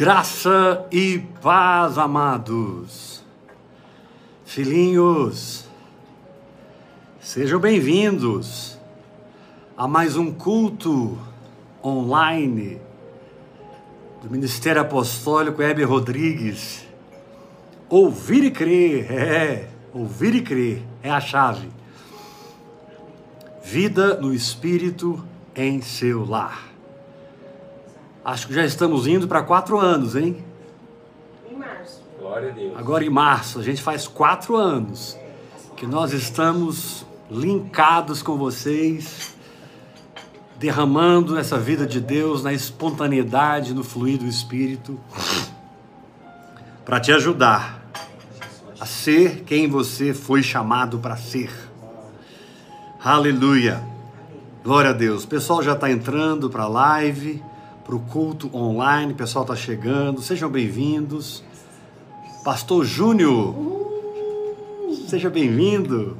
Graça e paz, amados. Filhinhos, sejam bem-vindos a mais um culto online do Ministério Apostólico Heber Rodrigues. Ouvir e crer, é, ouvir e crer é a chave. Vida no Espírito em seu lar. Acho que já estamos indo para quatro anos, hein? Em março. Glória a Deus. Agora em março, a gente faz quatro anos que nós estamos linkados com vocês, derramando essa vida de Deus na espontaneidade, no fluir do Espírito, para te ajudar a ser quem você foi chamado para ser. Aleluia. Glória a Deus. O pessoal já está entrando para a live para o culto online. O pessoal está chegando. Sejam bem-vindos. Pastor Júnior, seja bem-vindo.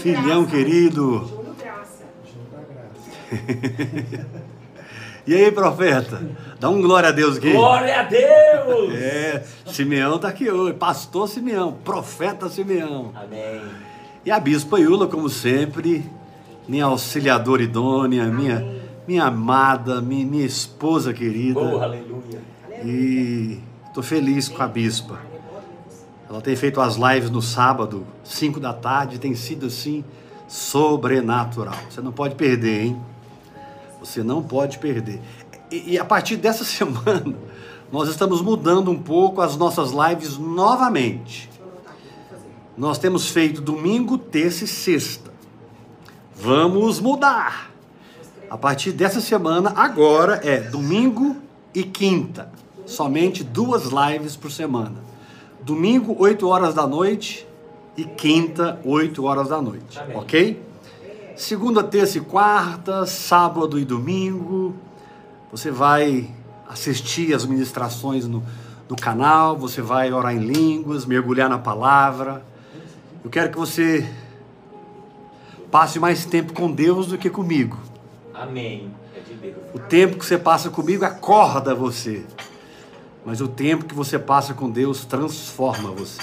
Filhão querido. Júlio Graça. E aí, profeta? Dá um glória a Deus aqui. Glória a Deus! É, Simeão está aqui hoje. Pastor Simeão, profeta Simeão. Amém. E a Bispa Iula, como sempre, minha auxiliadora idônea, minha, minha amada, minha, minha esposa querida. Oh, aleluia. E estou feliz com a Bispa. Ela tem feito as lives no sábado, 5 da tarde, tem sido assim sobrenatural. Você não pode perder, hein? Você não pode perder. E, e a partir dessa semana, nós estamos mudando um pouco as nossas lives novamente. Nós temos feito domingo, terça e sexta. Vamos mudar. A partir dessa semana, agora é domingo e quinta. Somente duas lives por semana. Domingo, 8 horas da noite e quinta, 8 horas da noite. Amém. Ok? Segunda, terça e quarta, sábado e domingo. Você vai assistir as ministrações no, no canal, você vai orar em línguas, mergulhar na palavra. Eu quero que você passe mais tempo com Deus do que comigo. Amém. É de Deus. O tempo que você passa comigo acorda você. Mas o tempo que você passa com Deus transforma você.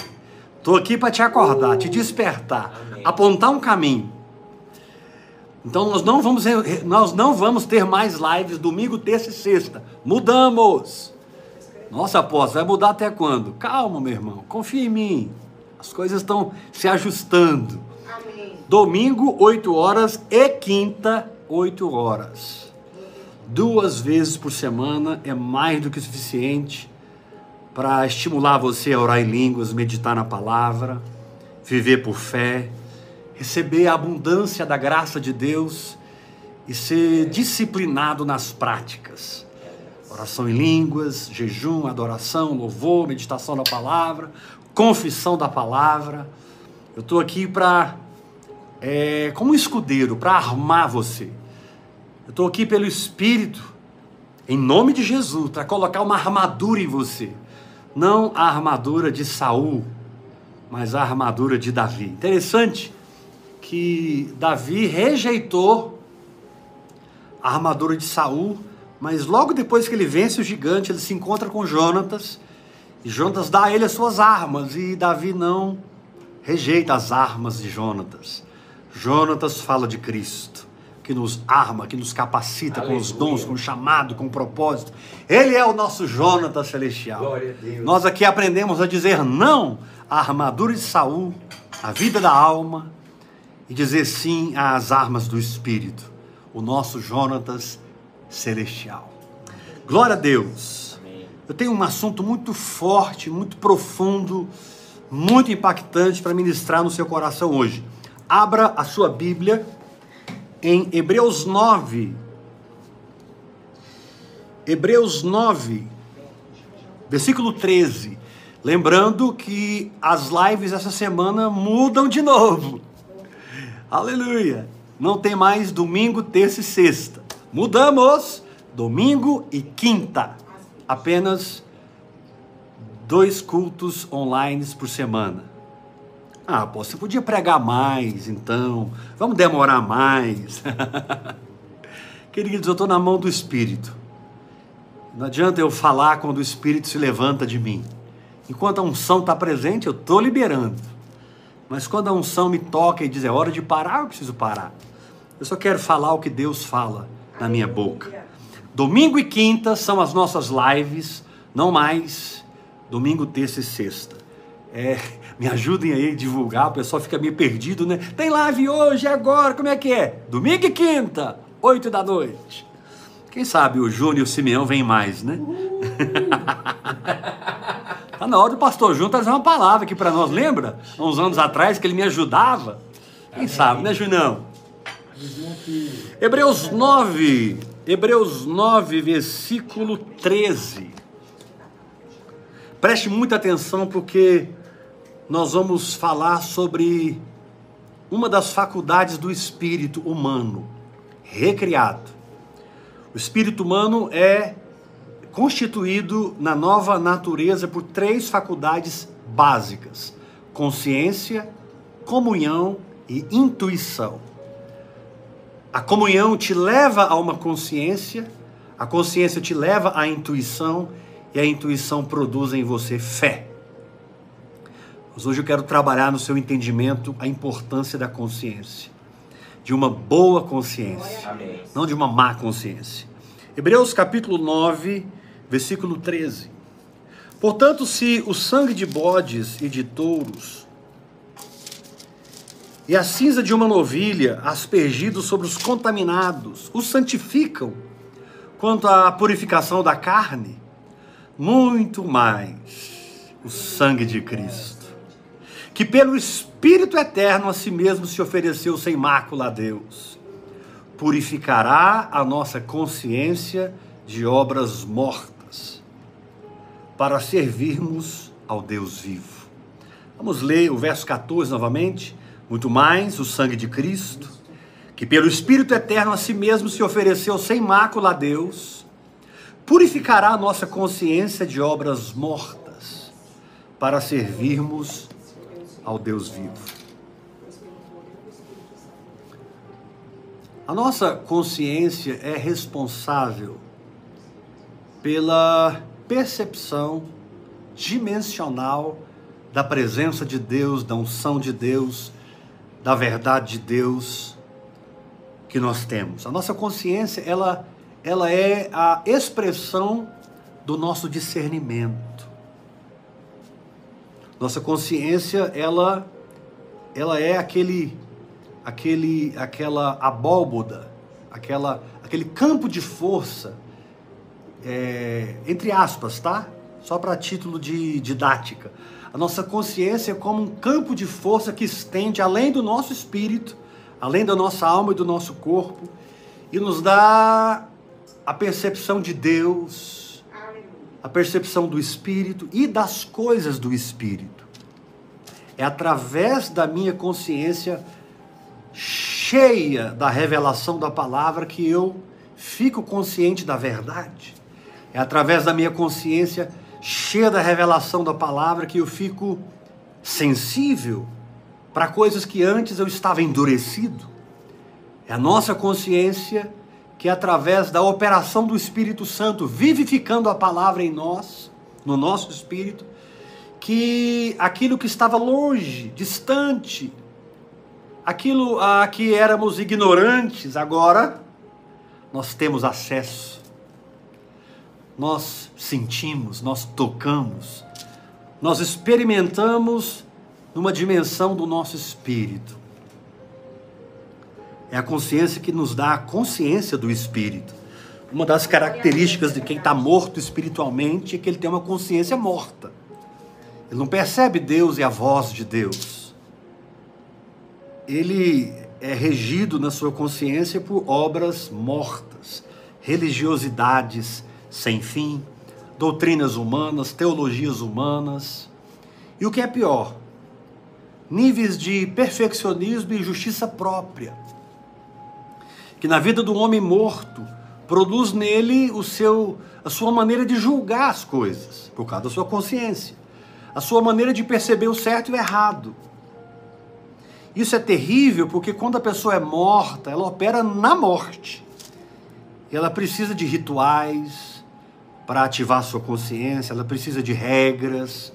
Estou aqui para te acordar, te despertar, Amém. apontar um caminho. Então nós não vamos nós não vamos ter mais lives domingo, terça e sexta. Mudamos. Nossa, apóstolo, vai mudar até quando? Calma, meu irmão. Confia em mim. As coisas estão se ajustando. Amém. Domingo, 8 horas e quinta, 8 horas. Duas vezes por semana é mais do que suficiente para estimular você a orar em línguas, meditar na palavra, viver por fé, receber a abundância da graça de Deus e ser disciplinado nas práticas. Oração em línguas, jejum, adoração, louvor, meditação na palavra, confissão da palavra. Eu estou aqui para, é, como um escudeiro, para armar você. Eu estou aqui pelo Espírito, em nome de Jesus, para colocar uma armadura em você. Não a armadura de Saul, mas a armadura de Davi. Interessante que Davi rejeitou a armadura de Saul, mas logo depois que ele vence o gigante, ele se encontra com Jonatas, e Jonatas dá a ele as suas armas, e Davi não rejeita as armas de Jonatas. Jonatas fala de Cristo, que nos arma, que nos capacita com os Aleluia. dons, com o chamado, com o propósito. Ele é o nosso Jonatas celestial. Nós aqui aprendemos a dizer não à armadura de Saul, à vida da alma, e dizer sim às armas do Espírito, o nosso Jonatas celestial. Glória a Deus. Eu tenho um assunto muito forte, muito profundo, muito impactante para ministrar no seu coração hoje. Abra a sua Bíblia em Hebreus 9. Hebreus 9, versículo 13. Lembrando que as lives essa semana mudam de novo. Aleluia! Não tem mais domingo, terça e sexta. Mudamos domingo e quinta. Apenas dois cultos online por semana. Ah, pô, você podia pregar mais, então. Vamos demorar mais. Queridos, eu estou na mão do Espírito. Não adianta eu falar quando o Espírito se levanta de mim. Enquanto a unção está presente, eu estou liberando. Mas quando a unção me toca e diz é hora de parar, eu preciso parar. Eu só quero falar o que Deus fala na minha boca. Domingo e quinta são as nossas lives, não mais domingo, terça e sexta. É, me ajudem aí a divulgar, o pessoal fica meio perdido, né? Tem live hoje, agora, como é que é? Domingo e quinta, oito da noite. Quem sabe o Júnior e o Simeão vêm mais, né? tá na hora do pastor Júnior trazer uma palavra aqui para nós, lembra? Há uns anos atrás que ele me ajudava. Quem sabe, né, Junão? Hebreus 9, Hebreus 9, versículo 13. Preste muita atenção porque nós vamos falar sobre uma das faculdades do espírito humano, recriado. O espírito humano é constituído na nova natureza por três faculdades básicas: consciência, comunhão e intuição. A comunhão te leva a uma consciência, a consciência te leva à intuição e a intuição produz em você fé. Mas hoje eu quero trabalhar no seu entendimento a importância da consciência de uma boa consciência, Amém. não de uma má consciência. Hebreus capítulo 9, versículo 13. Portanto, se o sangue de bodes e de touros e a cinza de uma novilha aspergidos sobre os contaminados os santificam quanto à purificação da carne, muito mais o sangue de Cristo que pelo Espírito Eterno a si mesmo se ofereceu sem mácula a Deus, purificará a nossa consciência de obras mortas, para servirmos ao Deus vivo. Vamos ler o verso 14 novamente. Muito mais o sangue de Cristo, que pelo Espírito Eterno a si mesmo se ofereceu sem mácula a Deus, purificará a nossa consciência de obras mortas, para servirmos ao Deus vivo. A nossa consciência é responsável pela percepção dimensional da presença de Deus, da unção de Deus, da verdade de Deus que nós temos. A nossa consciência, ela, ela é a expressão do nosso discernimento. Nossa consciência, ela, ela é aquele, aquele, aquela abóboda, aquela, aquele campo de força, é, entre aspas, tá? Só para título de didática. Nossa consciência é como um campo de força que estende além do nosso espírito, além da nossa alma e do nosso corpo, e nos dá a percepção de Deus, a percepção do Espírito e das coisas do Espírito. É através da minha consciência cheia da revelação da palavra que eu fico consciente da verdade. É através da minha consciência cheia da revelação da palavra que eu fico sensível para coisas que antes eu estava endurecido. É a nossa consciência que através da operação do Espírito Santo, vivificando a palavra em nós, no nosso espírito, que aquilo que estava longe, distante, aquilo a que éramos ignorantes, agora nós temos acesso. Nós sentimos, nós tocamos, nós experimentamos numa dimensão do nosso espírito. É a consciência que nos dá a consciência do espírito. Uma das características de quem está morto espiritualmente é que ele tem uma consciência morta. Ele não percebe Deus e a voz de Deus. Ele é regido na sua consciência por obras mortas, religiosidades sem fim, doutrinas humanas, teologias humanas. E o que é pior, níveis de perfeccionismo e justiça própria que na vida do homem morto produz nele o seu, a sua maneira de julgar as coisas, por causa da sua consciência, a sua maneira de perceber o certo e o errado. Isso é terrível porque quando a pessoa é morta, ela opera na morte. Ela precisa de rituais para ativar sua consciência, ela precisa de regras,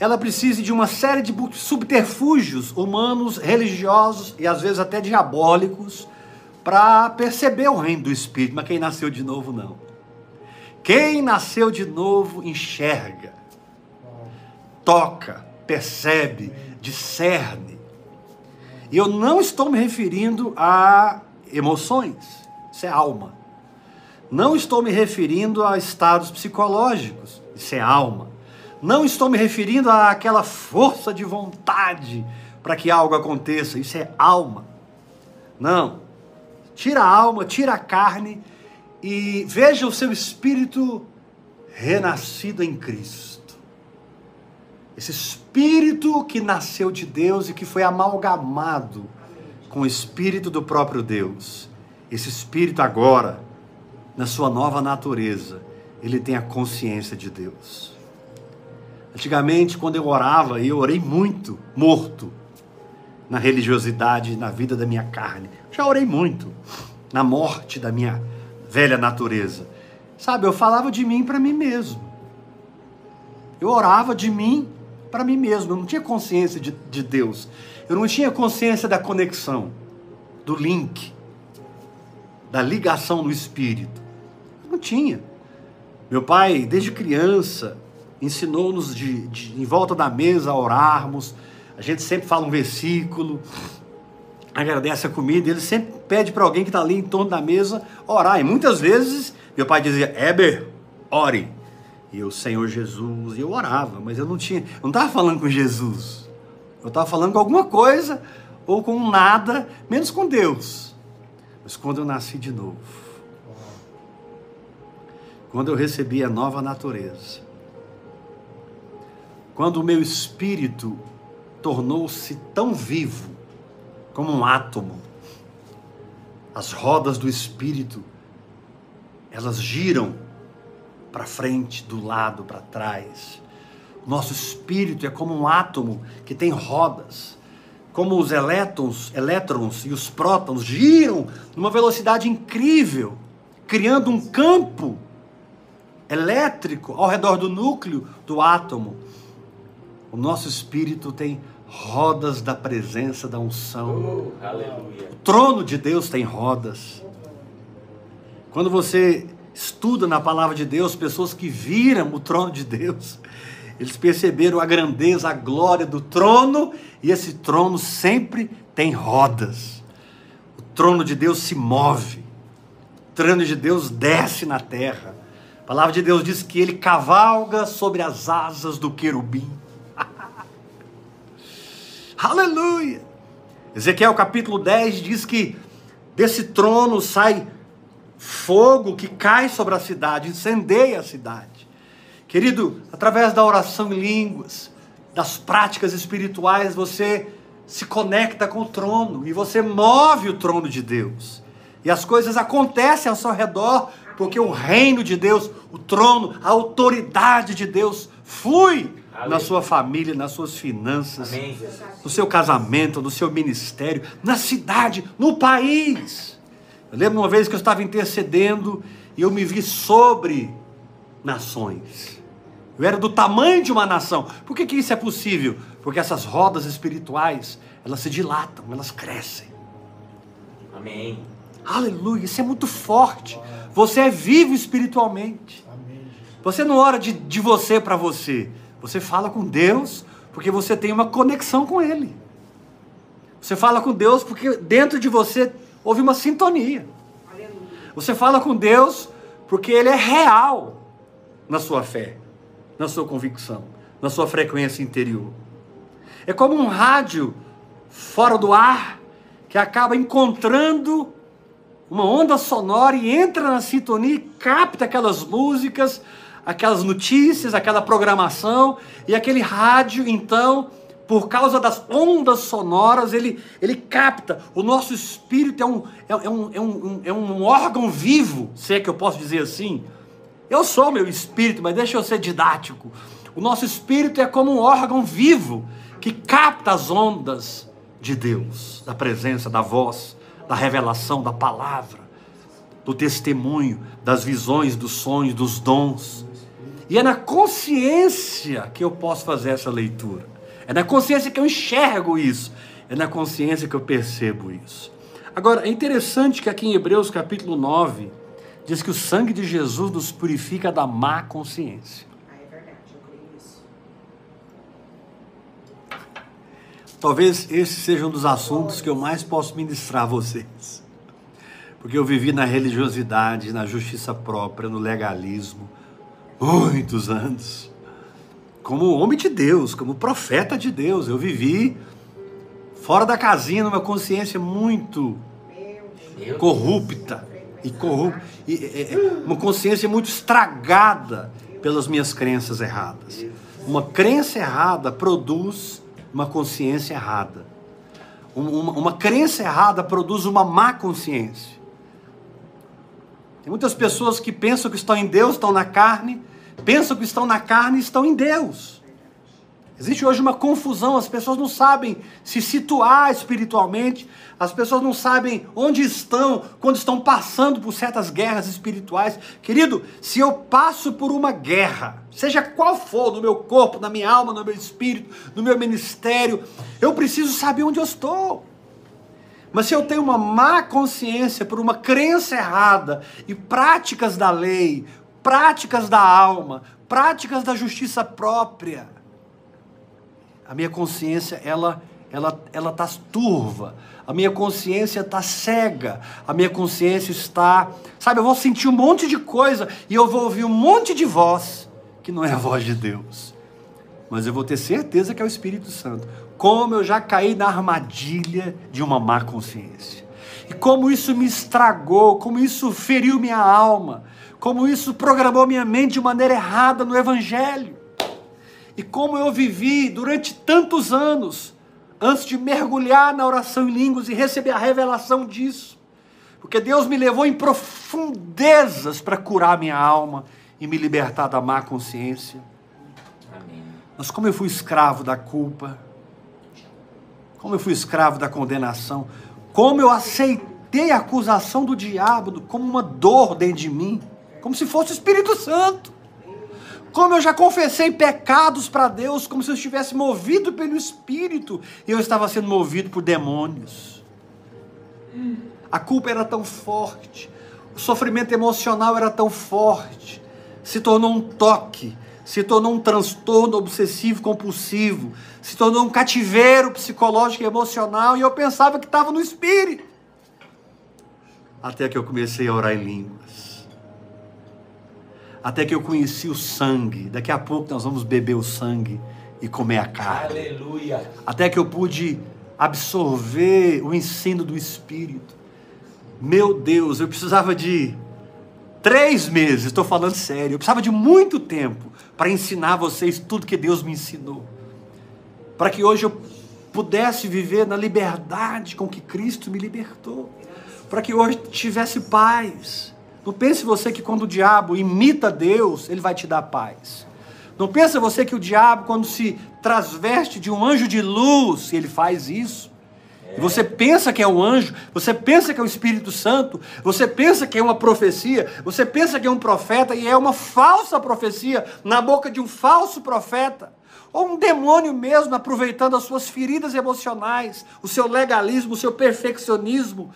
ela precisa de uma série de subterfúgios humanos, religiosos e às vezes até diabólicos para perceber o reino do Espírito. Mas quem nasceu de novo, não. Quem nasceu de novo enxerga, toca, percebe, discerne. E eu não estou me referindo a emoções, isso é alma. Não estou me referindo a estados psicológicos, isso é alma. Não estou me referindo àquela força de vontade para que algo aconteça, isso é alma. Não. Tira a alma, tira a carne e veja o seu espírito renascido em Cristo. Esse espírito que nasceu de Deus e que foi amalgamado com o espírito do próprio Deus. Esse espírito agora, na sua nova natureza, ele tem a consciência de Deus. Antigamente, quando eu orava, e eu orei muito, morto, na religiosidade, na vida da minha carne. Já orei muito, na morte da minha velha natureza. Sabe, eu falava de mim para mim mesmo. Eu orava de mim para mim mesmo. Eu não tinha consciência de, de Deus. Eu não tinha consciência da conexão, do link, da ligação no espírito. Não tinha. Meu pai, desde criança, ensinou-nos de, de, em volta da mesa a orarmos. A gente sempre fala um versículo, agradece a comida. Ele sempre pede para alguém que está ali em torno da mesa orar. E muitas vezes meu pai dizia: Eber, ore e eu, Senhor Jesus, e eu orava, mas eu não tinha, eu não estava falando com Jesus, eu estava falando com alguma coisa, ou com nada, menos com Deus. Mas quando eu nasci de novo, quando eu recebi a nova natureza, quando o meu espírito tornou-se tão vivo como um átomo, as rodas do espírito, elas giram para frente, do lado, para trás. Nosso espírito é como um átomo que tem rodas. Como os elétrons, elétrons e os prótons giram numa velocidade incrível, criando um campo elétrico ao redor do núcleo do átomo. O nosso espírito tem rodas da presença da unção. Oh, o trono de Deus tem rodas. Quando você estuda na palavra de Deus, pessoas que viram o trono de Deus, eles perceberam a grandeza, a glória do trono, e esse trono sempre tem rodas. O trono de Deus se move, o trono de Deus desce na terra. Palavra de Deus diz que ele cavalga sobre as asas do querubim. Aleluia! Ezequiel capítulo 10 diz que desse trono sai fogo que cai sobre a cidade, incendeia a cidade. Querido, através da oração em línguas, das práticas espirituais, você se conecta com o trono e você move o trono de Deus. E as coisas acontecem ao seu redor, porque o reino de Deus, o trono, a autoridade de Deus flui Aleluia. na sua família, nas suas finanças, Amém, no seu casamento, no seu ministério, na cidade, no país. Eu lembro uma vez que eu estava intercedendo e eu me vi sobre nações. Eu era do tamanho de uma nação. Por que, que isso é possível? Porque essas rodas espirituais, elas se dilatam, elas crescem. Amém. Aleluia, isso é muito forte. Você é vivo espiritualmente. Você não ora de, de você para você. Você fala com Deus porque você tem uma conexão com Ele. Você fala com Deus porque dentro de você houve uma sintonia. Você fala com Deus porque Ele é real na sua fé, na sua convicção, na sua frequência interior. É como um rádio fora do ar que acaba encontrando uma onda sonora e entra na sintonia e capta aquelas músicas, aquelas notícias, aquela programação, e aquele rádio então por causa das ondas sonoras, ele, ele capta. O nosso espírito é um, é, é, um, é, um, é um órgão vivo, se é que eu posso dizer assim. Eu sou meu espírito, mas deixa eu ser didático. O nosso espírito é como um órgão vivo que capta as ondas de Deus, da presença, da voz, da revelação, da palavra, do testemunho, das visões, dos sonhos, dos dons. E é na consciência que eu posso fazer essa leitura. É na consciência que eu enxergo isso. É na consciência que eu percebo isso. Agora, é interessante que aqui em Hebreus capítulo 9, diz que o sangue de Jesus nos purifica da má consciência. Ah, é verdade, eu creio isso. Talvez esse seja um dos assuntos que eu mais posso ministrar a vocês. Porque eu vivi na religiosidade, na justiça própria, no legalismo, muitos anos. Como homem de Deus, como profeta de Deus, eu vivi fora da casinha, numa consciência muito corrupta e corrupta, é, é, uma consciência muito estragada pelas minhas crenças erradas. Uma crença errada produz uma consciência errada. Um- Uma, uma crença errada produz uma má consciência. Tem muitas pessoas que pensam que estão em Deus, estão na carne, pensam que estão na carne e estão em Deus. Existe hoje uma confusão, as pessoas não sabem se situar espiritualmente, as pessoas não sabem onde estão quando estão passando por certas guerras espirituais. Querido, se eu passo por uma guerra, seja qual for, no meu corpo, na minha alma, no meu espírito, no meu ministério, eu preciso saber onde eu estou. Mas se eu tenho uma má consciência por uma crença errada e práticas da lei, práticas da alma, práticas da justiça própria, a minha consciência ela ela ela tá turva. A minha consciência está cega. A minha consciência está, sabe, eu vou sentir um monte de coisa e eu vou ouvir um monte de voz que não é a voz de Deus. Mas eu vou ter certeza que é o Espírito Santo. Como eu já caí na armadilha de uma má consciência. E como isso me estragou, como isso feriu minha alma, como isso programou minha mente de maneira errada no Evangelho. E como eu vivi durante tantos anos, antes de mergulhar na oração em línguas e receber a revelação disso. Porque Deus me levou em profundezas para curar minha alma e me libertar da má consciência. Amém. Mas como eu fui escravo da culpa, como eu fui escravo da condenação, como eu aceitei a acusação do diabo como uma dor dentro de mim, como se fosse o Espírito Santo. Como eu já confessei pecados para Deus, como se eu estivesse movido pelo Espírito e eu estava sendo movido por demônios. A culpa era tão forte, o sofrimento emocional era tão forte, se tornou um toque, se tornou um transtorno obsessivo compulsivo, se tornou um cativeiro psicológico e emocional, e eu pensava que estava no espírito. Até que eu comecei a orar em línguas. Até que eu conheci o sangue. Daqui a pouco nós vamos beber o sangue e comer a carne Aleluia. até que eu pude absorver o ensino do Espírito. Meu Deus, eu precisava de três meses, estou falando sério, eu precisava de muito tempo para ensinar vocês tudo que Deus me ensinou. Para que hoje eu pudesse viver na liberdade com que Cristo me libertou. Para que hoje tivesse paz. Não pense você que quando o diabo imita Deus, ele vai te dar paz. Não pensa você que o diabo, quando se transveste de um anjo de luz, ele faz isso. E você pensa que é um anjo, você pensa que é o Espírito Santo, você pensa que é uma profecia, você pensa que é um profeta e é uma falsa profecia na boca de um falso profeta. Ou um demônio mesmo aproveitando as suas feridas emocionais, o seu legalismo, o seu perfeccionismo.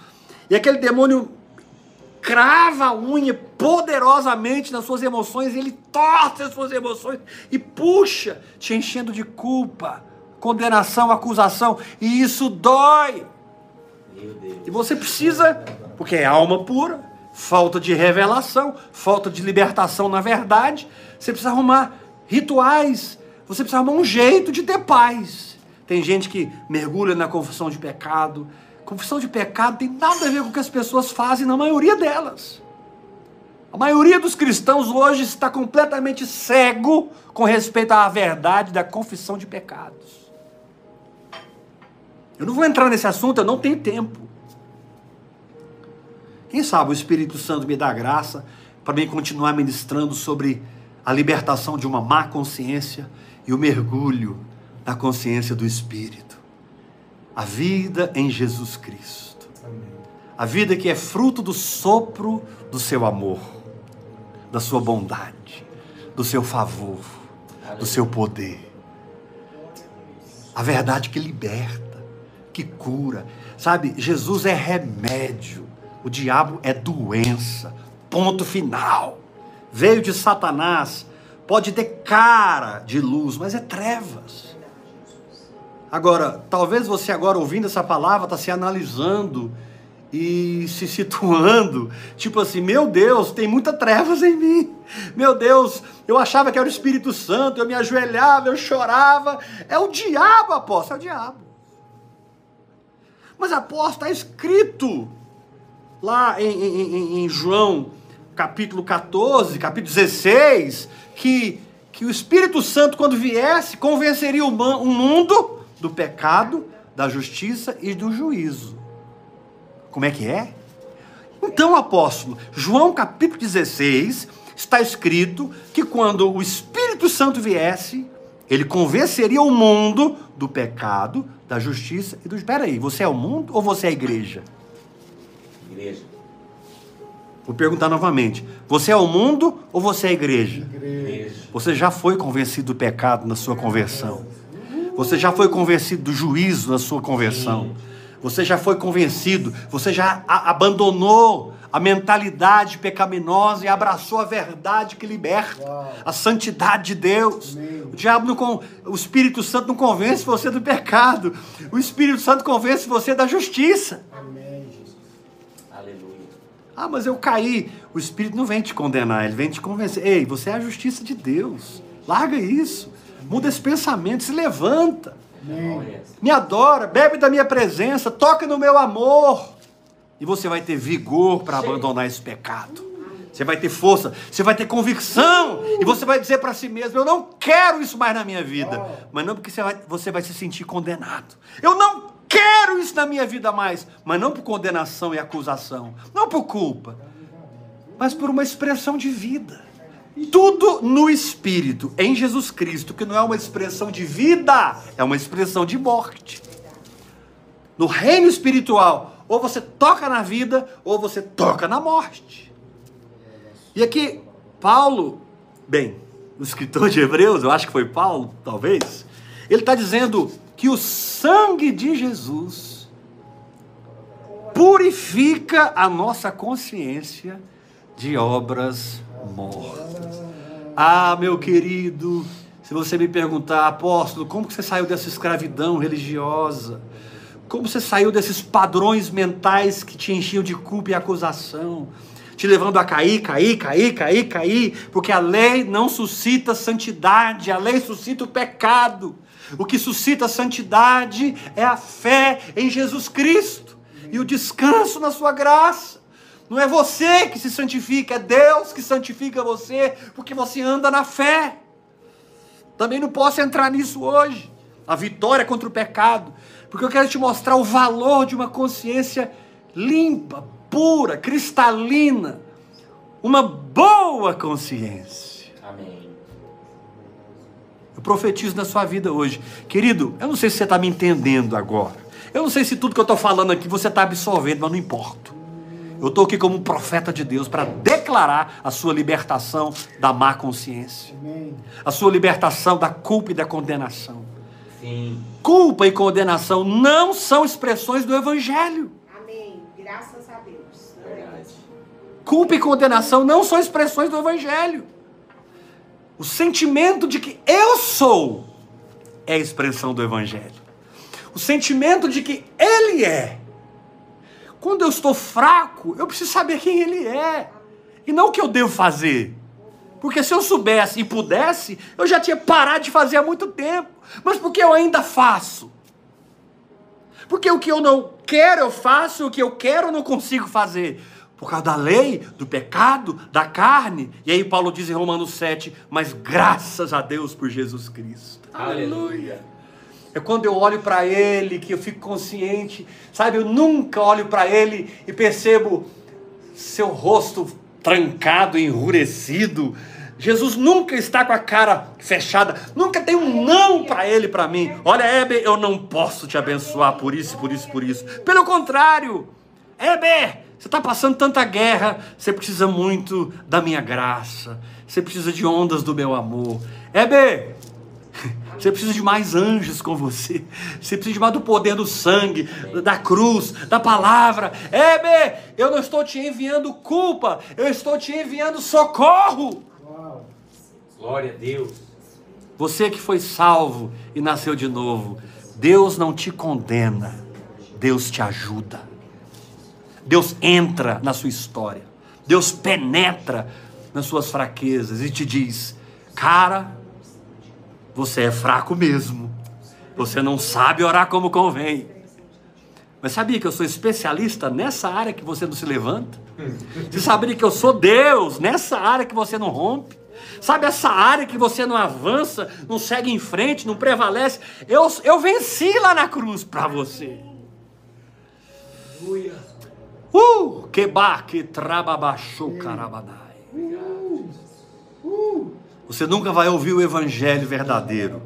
E aquele demônio crava a unha poderosamente nas suas emoções, ele torce as suas emoções e puxa, te enchendo de culpa, condenação, acusação, e isso dói. E você precisa, porque é alma pura, falta de revelação, falta de libertação na verdade, você precisa arrumar rituais, você precisa arrumar um jeito de ter paz. Tem gente que mergulha na confissão de pecado. Confissão de pecado tem nada a ver com o que as pessoas fazem, na maioria delas. A maioria dos cristãos hoje está completamente cego com respeito à verdade da confissão de pecados. Eu não vou entrar nesse assunto, eu não tenho tempo. Quem sabe o Espírito Santo me dá graça para mim continuar ministrando sobre a libertação de uma má consciência e o mergulho da consciência do Espírito. A vida em Jesus Cristo. A vida que é fruto do sopro do seu amor, da sua bondade, do seu favor, do seu poder. A verdade que liberta, que cura. Sabe, Jesus é remédio, o diabo é doença. Ponto final. Veio de Satanás, pode ter cara de luz, mas é trevas. Agora, talvez você agora ouvindo essa palavra está se analisando e se situando, tipo assim, meu Deus, tem muita trevas em mim. Meu Deus, eu achava que era o Espírito Santo, eu me ajoelhava, eu chorava. É o diabo, apóstolo, é o diabo. Mas apóstolo, está escrito lá em, em, em, João capítulo 14, capítulo 16, que, que o Espírito Santo, quando viesse, convenceria o mundo do pecado, da justiça e do juízo. Como é que é? Então, apóstolo, João capítulo 16, está escrito que quando o Espírito Santo viesse, ele convenceria o mundo do pecado, da justiça e do. Espera aí, você é o mundo ou você é a igreja? Igreja. Vou perguntar novamente: você é o mundo ou você é a igreja? Igreja. Você já foi convencido do pecado na sua conversão? Você já foi convencido do juízo na sua conversão? Você já foi convencido? Você já abandonou a mentalidade pecaminosa e abraçou a verdade que liberta, a santidade de Deus. O diabo não, o Espírito Santo não convence você do pecado. O Espírito Santo convence você da justiça. Ah, mas eu caí. O Espírito não vem te condenar, ele vem te convencer. Ei, você é a justiça de Deus. Larga isso. Muda esse pensamento, se levanta. Amém. Me adora, bebe da minha presença, toca no meu amor. E você vai ter vigor para abandonar esse pecado. Você vai ter força, você vai ter convicção. E você vai dizer para si mesmo: Eu não quero isso mais na minha vida. Mas não porque você vai, você vai se sentir condenado. Eu não quero isso na minha vida mais, mas não por condenação e acusação, não por culpa, mas por uma expressão de vida. Tudo no espírito, em Jesus Cristo, que não é uma expressão de vida, é uma expressão de morte. No reino espiritual, ou você toca na vida, ou você toca na morte. E aqui, Paulo, bem, o escritor de Hebreus, eu acho que foi Paulo, talvez, ele está dizendo que o sangue de Jesus purifica a nossa consciência de obras mortas. Ah, meu querido, se você me perguntar, apóstolo, como você saiu dessa escravidão religiosa? Como você saiu desses padrões mentais que te enchiam de culpa e acusação? Te levando a cair, cair, cair, cair, cair, porque a lei não suscita santidade, a lei suscita o pecado. O que suscita santidade é a fé em Jesus Cristo e o descanso na sua graça. Não é você que se santifica, é Deus que santifica você, porque você anda na fé. Também não posso entrar nisso hoje. A vitória contra o pecado, porque eu quero te mostrar o valor de uma consciência limpa, pura, cristalina, uma boa consciência. Amém. Eu profetizo na sua vida hoje. Querido, eu não sei se você está me entendendo agora. Eu não sei se tudo que eu estou falando aqui você está absorvendo, mas não importa. Eu estou aqui como um profeta de Deus para declarar a sua libertação da má consciência, a sua libertação da culpa e da condenação. Sim. Culpa e condenação não são expressões do Evangelho. Amém. Graças a Deus. Verdade. Culpa e condenação não são expressões do Evangelho. O sentimento de que eu sou é a expressão do Evangelho. O sentimento de que Ele é. Quando eu estou fraco, eu preciso saber quem Ele é. E não o que eu devo fazer. Porque se eu soubesse e pudesse, eu já tinha parado de fazer há muito tempo. Mas porque eu ainda faço? Porque o que eu não quero eu faço, o que eu quero eu não consigo fazer por causa da lei, do pecado, da carne. E aí Paulo diz em Romanos 7, mas graças a Deus por Jesus Cristo. Aleluia. É quando eu olho para ele que eu fico consciente, sabe? Eu nunca olho para ele e percebo seu rosto trancado, enrurecido, Jesus nunca está com a cara fechada, nunca tem um não para ele, para mim. Olha, Heber, eu não posso te abençoar por isso, por isso, por isso. Pelo contrário, Heber, você está passando tanta guerra, você precisa muito da minha graça, você precisa de ondas do meu amor. Heber, você precisa de mais anjos com você. Você precisa de mais do poder do sangue, da cruz, da palavra. Heber, eu não estou te enviando culpa, eu estou te enviando socorro. Glória a Deus. Você que foi salvo e nasceu de novo, Deus não te condena, Deus te ajuda. Deus entra na sua história. Deus penetra nas suas fraquezas e te diz: Cara, você é fraco mesmo. Você não sabe orar como convém. Mas sabia que eu sou especialista nessa área que você não se levanta? Você sabia que eu sou Deus nessa área que você não rompe? Sabe essa área que você não avança, não segue em frente, não prevalece? Eu, eu venci lá na cruz para você. Uh, que baque trababachou carabadai. Você nunca vai ouvir o evangelho verdadeiro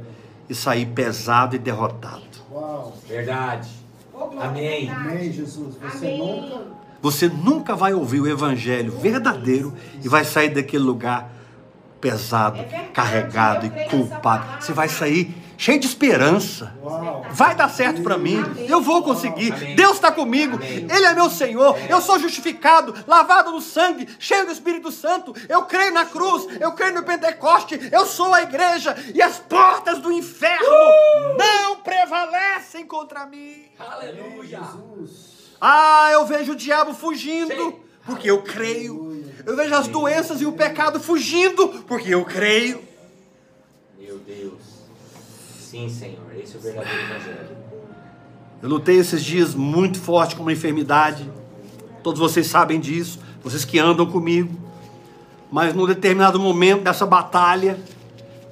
e sair pesado e derrotado. Uau. Verdade. Amém. Amém, Jesus. Você Amém. nunca. Você nunca vai ouvir o evangelho verdadeiro e vai sair daquele lugar pesado, É verdade, carregado e culpado. Você vai sair cheio de esperança. Uau. Vai dar certo para mim. Eu vou conseguir. Deus está comigo. Amém. Ele é meu Senhor. Eu sou justificado, lavado no sangue, cheio do Espírito Santo. Eu creio na cruz. Eu creio no Pentecoste. Eu sou a igreja. E as portas do inferno não prevalecem contra mim. Aleluia. Ah, eu vejo o diabo fugindo, Sim. porque eu creio. Eu vejo as doenças e o pecado fugindo, porque eu creio. Meu Deus. Sim, Senhor. Esse é o verdadeiro evangelho. Eu lutei esses dias muito forte com uma enfermidade. Todos vocês sabem disso, vocês que andam comigo. Mas num determinado momento dessa batalha,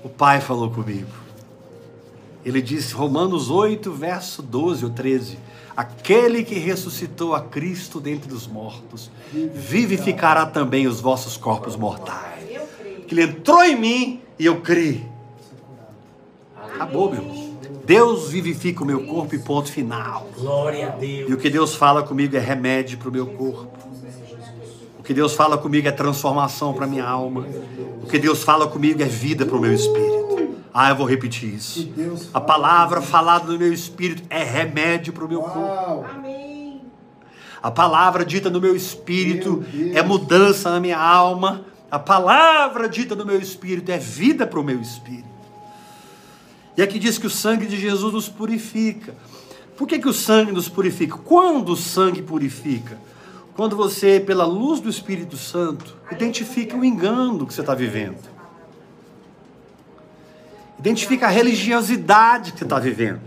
o Pai falou comigo. Ele disse, Romanos 8, verso 12 ou 13: Aquele que ressuscitou a Cristo dentre os mortos, vivificará também os vossos corpos mortais. Que ele entrou em mim e eu criei. Acabou, meu irmão. Deus vivifica o meu corpo e ponto final. Glória a E o Deus. que Deus fala comigo é remédio para o meu corpo. O que Deus fala comigo é transformação para minha alma. O que Deus fala comigo é vida para o meu espírito. Ah, eu vou repetir isso. A palavra falada no meu espírito é remédio para o meu corpo. A palavra dita no meu espírito é mudança na minha alma. A palavra dita no meu espírito é vida para o meu espírito. E aqui diz que o sangue de Jesus nos purifica. Por que, que o sangue nos purifica? Quando o sangue purifica? Quando você, pela luz do Espírito Santo, identifica o engano que você está vivendo. Identifica a religiosidade que você está vivendo.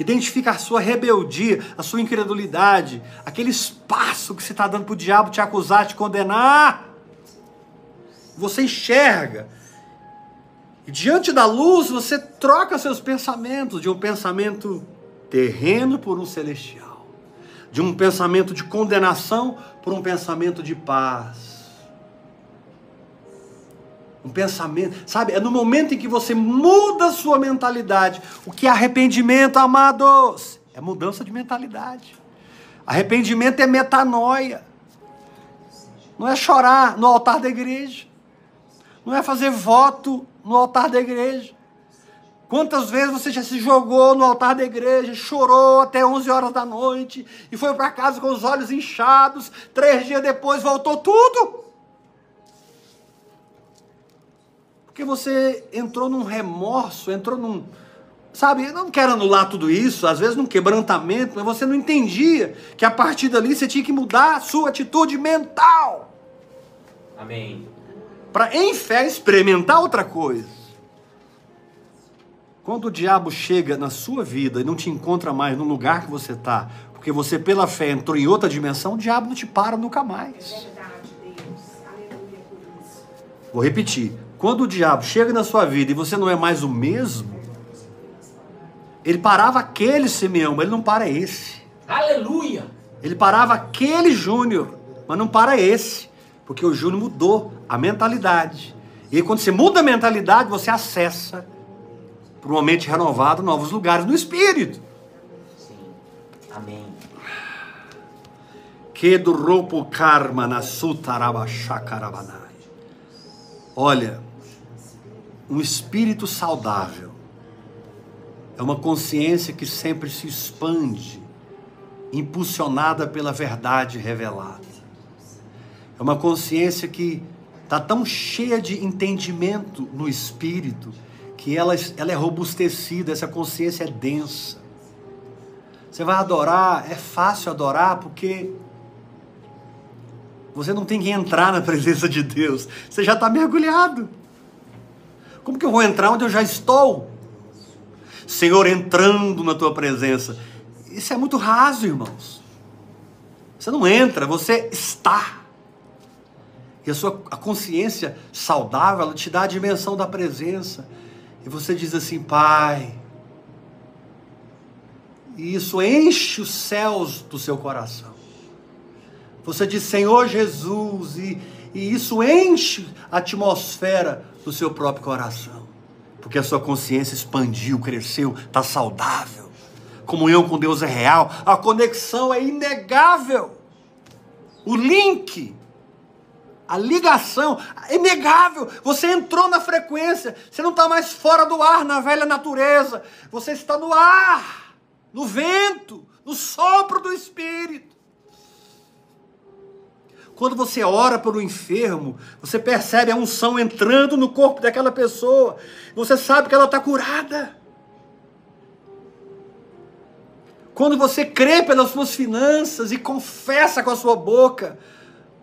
Identifica a sua rebeldia, a sua incredulidade, aquele espaço que você está dando para o diabo te acusar, te condenar. Você enxerga. E diante da luz, você troca seus pensamentos de um pensamento terreno por um celestial, de um pensamento de condenação por um pensamento de paz. Um pensamento, sabe? É no momento em que você muda a sua mentalidade. O que é arrependimento, amados? É mudança de mentalidade. Arrependimento é metanoia. Não é chorar no altar da igreja. Não é fazer voto no altar da igreja. Quantas vezes você já se jogou no altar da igreja, chorou até 11 horas da noite e foi para casa com os olhos inchados, três dias depois voltou tudo? Porque você entrou num remorso, entrou num. Sabe, eu não quero anular tudo isso, às vezes num quebrantamento, mas você não entendia que a partir dali você tinha que mudar a sua atitude mental Amém. Para em fé experimentar outra coisa. Quando o diabo chega na sua vida e não te encontra mais no lugar que você está, porque você pela fé entrou em outra dimensão, o diabo não te para nunca mais. Verdade, Deus. Aleluia por isso. Vou repetir. Quando o diabo chega na sua vida e você não é mais o mesmo, ele parava aquele Simeão, mas ele não para esse. Aleluia. Ele parava aquele Júnior, mas não para esse, porque o Júnior mudou a mentalidade. E aí, quando você muda a mentalidade, você acessa para uma mente renovada novos lugares no espírito. Sim. Amém. Que do roupo karma na sutarabachakarabanai. Olha, um espírito saudável é uma consciência que sempre se expande, impulsionada pela verdade revelada. É uma consciência que está tão cheia de entendimento no espírito que ela, ela é robustecida, essa consciência é densa. Você vai adorar, é fácil adorar porque você não tem que entrar na presença de Deus, você já está mergulhado. Como que eu vou entrar onde eu já estou? Senhor, entrando na tua presença. Isso é muito raso, irmãos. Você não entra, você está. E a sua a consciência saudável, ela te dá a dimensão da presença. E você diz assim, Pai. E isso enche os céus do seu coração. Você diz, Senhor Jesus, e, e isso enche a atmosfera do seu próprio coração. Porque a sua consciência expandiu, cresceu, está saudável. Comunhão com Deus é real, a conexão é inegável. O link, a ligação é inegável. Você entrou na frequência, você não está mais fora do ar na velha natureza, você está no ar, no vento, no sopro do Espírito. Quando você ora pelo enfermo, você percebe a unção entrando no corpo daquela pessoa. Você sabe que ela está curada. Quando você crê pelas suas finanças e confessa com a sua boca,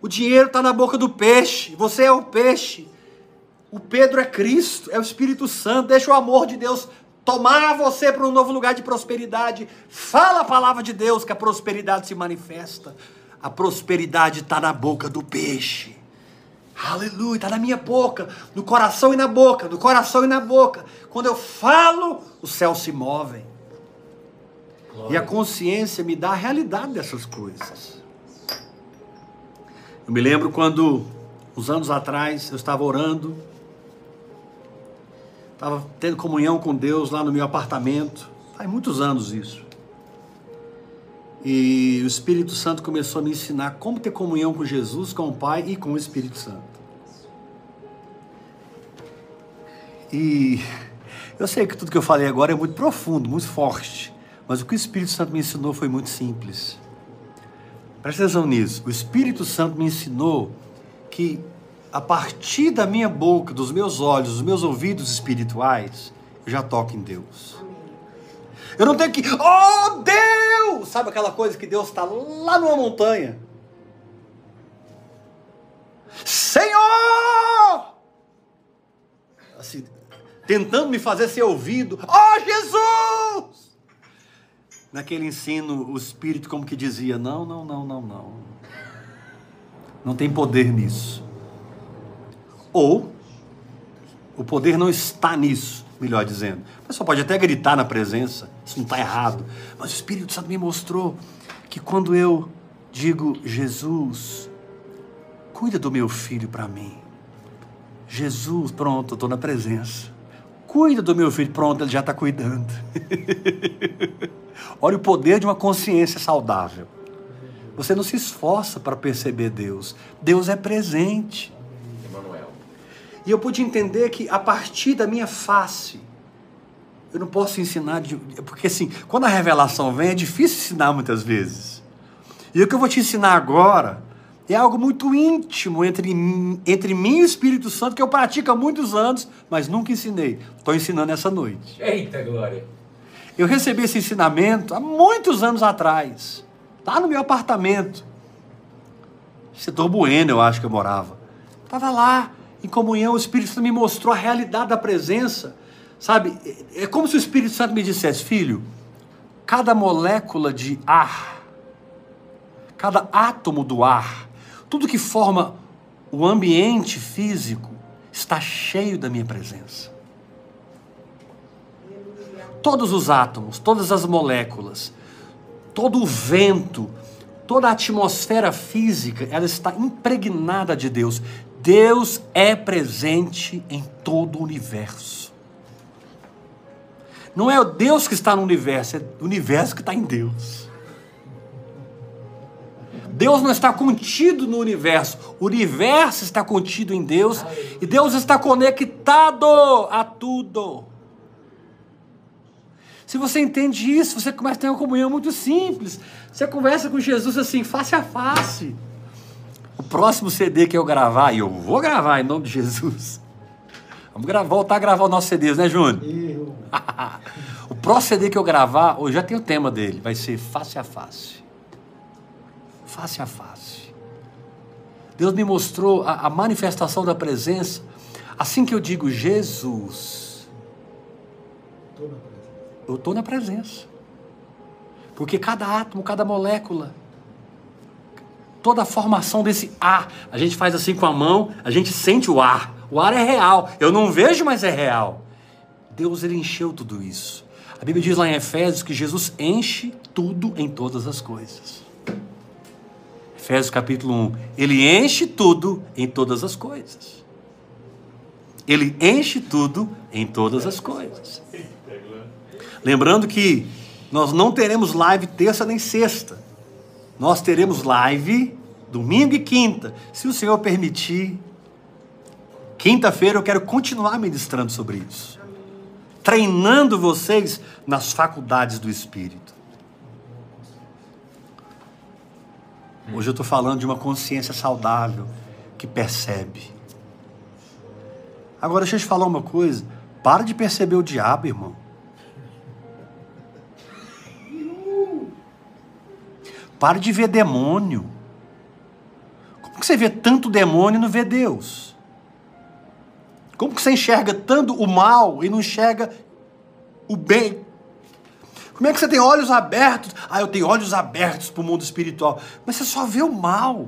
o dinheiro está na boca do peixe. Você é o peixe. O Pedro é Cristo, é o Espírito Santo. Deixa o amor de Deus tomar você para um novo lugar de prosperidade. Fala a palavra de Deus que a prosperidade se manifesta. A prosperidade está na boca do peixe. Aleluia, está na minha boca, no coração e na boca, no coração e na boca. Quando eu falo, os céus se movem. Glória. E a consciência me dá a realidade dessas coisas. Eu me lembro quando, uns anos atrás, eu estava orando, estava tendo comunhão com Deus lá no meu apartamento. Faz muitos anos isso. E o Espírito Santo começou a me ensinar como ter comunhão com Jesus, com o Pai e com o Espírito Santo. E eu sei que tudo que eu falei agora é muito profundo, muito forte, mas o que o Espírito Santo me ensinou foi muito simples. Presta atenção nisso. O Espírito Santo me ensinou que a partir da minha boca, dos meus olhos, dos meus ouvidos espirituais, eu já toco em Deus. Eu não tenho que, oh Deus! Sabe aquela coisa que Deus está lá numa montanha? Senhor! Assim, tentando me fazer ser ouvido. Oh Jesus! Naquele ensino, o Espírito como que dizia: não, não, não, não, não. Não tem poder nisso. Ou, o poder não está nisso melhor dizendo. A pessoa pode até gritar na presença, isso não está errado. Mas o Espírito Santo me mostrou que quando eu digo, Jesus, cuida do meu filho para mim. Jesus, pronto, estou na presença. Cuida do meu filho, pronto, ele já está cuidando. Olha o poder de uma consciência saudável. Você não se esforça para perceber Deus. Deus é presente. E eu pude entender que a partir da minha face, eu não posso ensinar, de, porque assim, quando a revelação vem, é difícil ensinar muitas vezes. E o que eu vou te ensinar agora é algo muito íntimo entre, entre mim e o Espírito Santo, que eu pratico há muitos anos, mas nunca ensinei. Estou ensinando essa noite. Eita glória! Eu recebi esse ensinamento há muitos anos atrás, lá no meu apartamento. Setor Bueno, eu acho que eu morava. Estava lá, em comunhão, o Espírito Santo me mostrou a realidade da presença. Sabe? É como se o Espírito Santo me dissesse, filho, cada molécula de ar, cada átomo do ar, tudo que forma o ambiente físico está cheio da minha presença. Todos os átomos, todas as moléculas, todo o vento, toda a atmosfera física, ela está impregnada de Deus. Deus é presente em todo o universo. Não é o Deus que está no universo, é o universo que está em Deus. Deus não está contido no universo, o universo está contido em Deus e Deus está conectado a tudo. Se você entende isso, você começa a ter uma comunhão muito simples. Você conversa com Jesus assim, face a face. O próximo CD que eu gravar, e eu vou gravar em nome de Jesus. Vamos gravar, voltar a gravar o nosso CDs, né, Júnior? Eu. o próximo CD que eu gravar, hoje já tem o tema dele, vai ser face a face. Face a face. Deus me mostrou a, a manifestação da presença. Assim que eu digo Jesus, presença. Eu estou na presença. Porque cada átomo, cada molécula, toda a formação desse ar, a gente faz assim com a mão, a gente sente o ar. O ar é real. Eu não vejo, mas é real. Deus ele encheu tudo isso. A Bíblia diz lá em Efésios que Jesus enche tudo em todas as coisas. Efésios capítulo 1. Ele enche tudo em todas as coisas. Ele enche tudo em todas as coisas. Lembrando que nós não teremos live terça nem sexta. Nós teremos live domingo e quinta, se o Senhor permitir. Quinta-feira eu quero continuar ministrando sobre isso. Treinando vocês nas faculdades do Espírito. Hoje eu estou falando de uma consciência saudável que percebe. Agora deixa eu te falar uma coisa. Para de perceber o diabo, irmão. Para de ver demônio. Como que você vê tanto demônio e não vê Deus? Como que você enxerga tanto o mal e não enxerga o bem? Como é que você tem olhos abertos? Ah, eu tenho olhos abertos para o mundo espiritual. Mas você só vê o mal.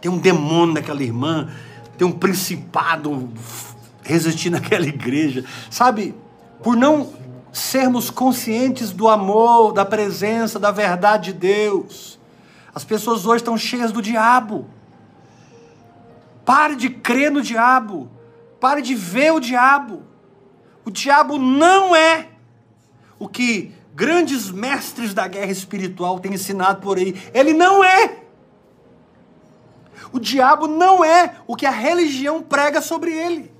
Tem um demônio naquela irmã, tem um principado resistindo naquela igreja. Sabe, por não sermos conscientes do amor, da presença, da verdade de Deus, as pessoas hoje estão cheias do diabo. Pare de crer no diabo. Pare de ver o diabo. O diabo não é o que grandes mestres da guerra espiritual têm ensinado por aí. Ele não é. O diabo não é o que a religião prega sobre ele.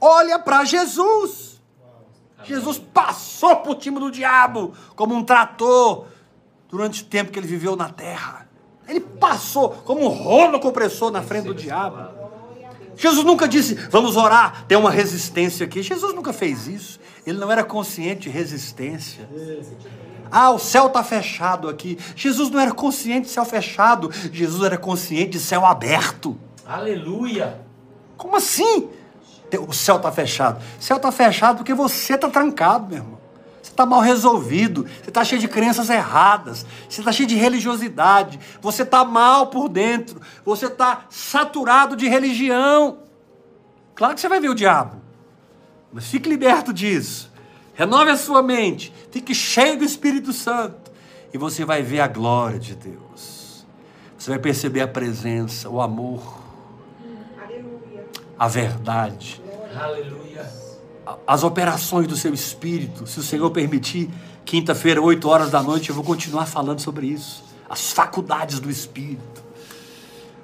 Olha para Jesus. Jesus passou por cima do diabo como um trator durante o tempo que ele viveu na terra. Ele passou como um rolo compressor na frente do diabo. Jesus nunca disse, vamos orar, tem uma resistência aqui. Jesus nunca fez isso. Ele não era consciente de resistência. Ah, o céu está fechado aqui. Jesus não era consciente de céu fechado. Jesus era consciente de céu aberto. Aleluia. Como assim? O céu está fechado. O céu está fechado porque você está trancado, meu irmão. Você está mal resolvido. Você está cheio de crenças erradas. Você está cheio de religiosidade. Você está mal por dentro. Você está saturado de religião. Claro que você vai ver o diabo. Mas fique liberto disso. Renove a sua mente. Fique cheio do Espírito Santo. E você vai ver a glória de Deus. Você vai perceber a presença, o amor. A verdade, Aleluia. as operações do seu espírito. Se o Senhor permitir, quinta-feira, 8 horas da noite, eu vou continuar falando sobre isso. As faculdades do espírito.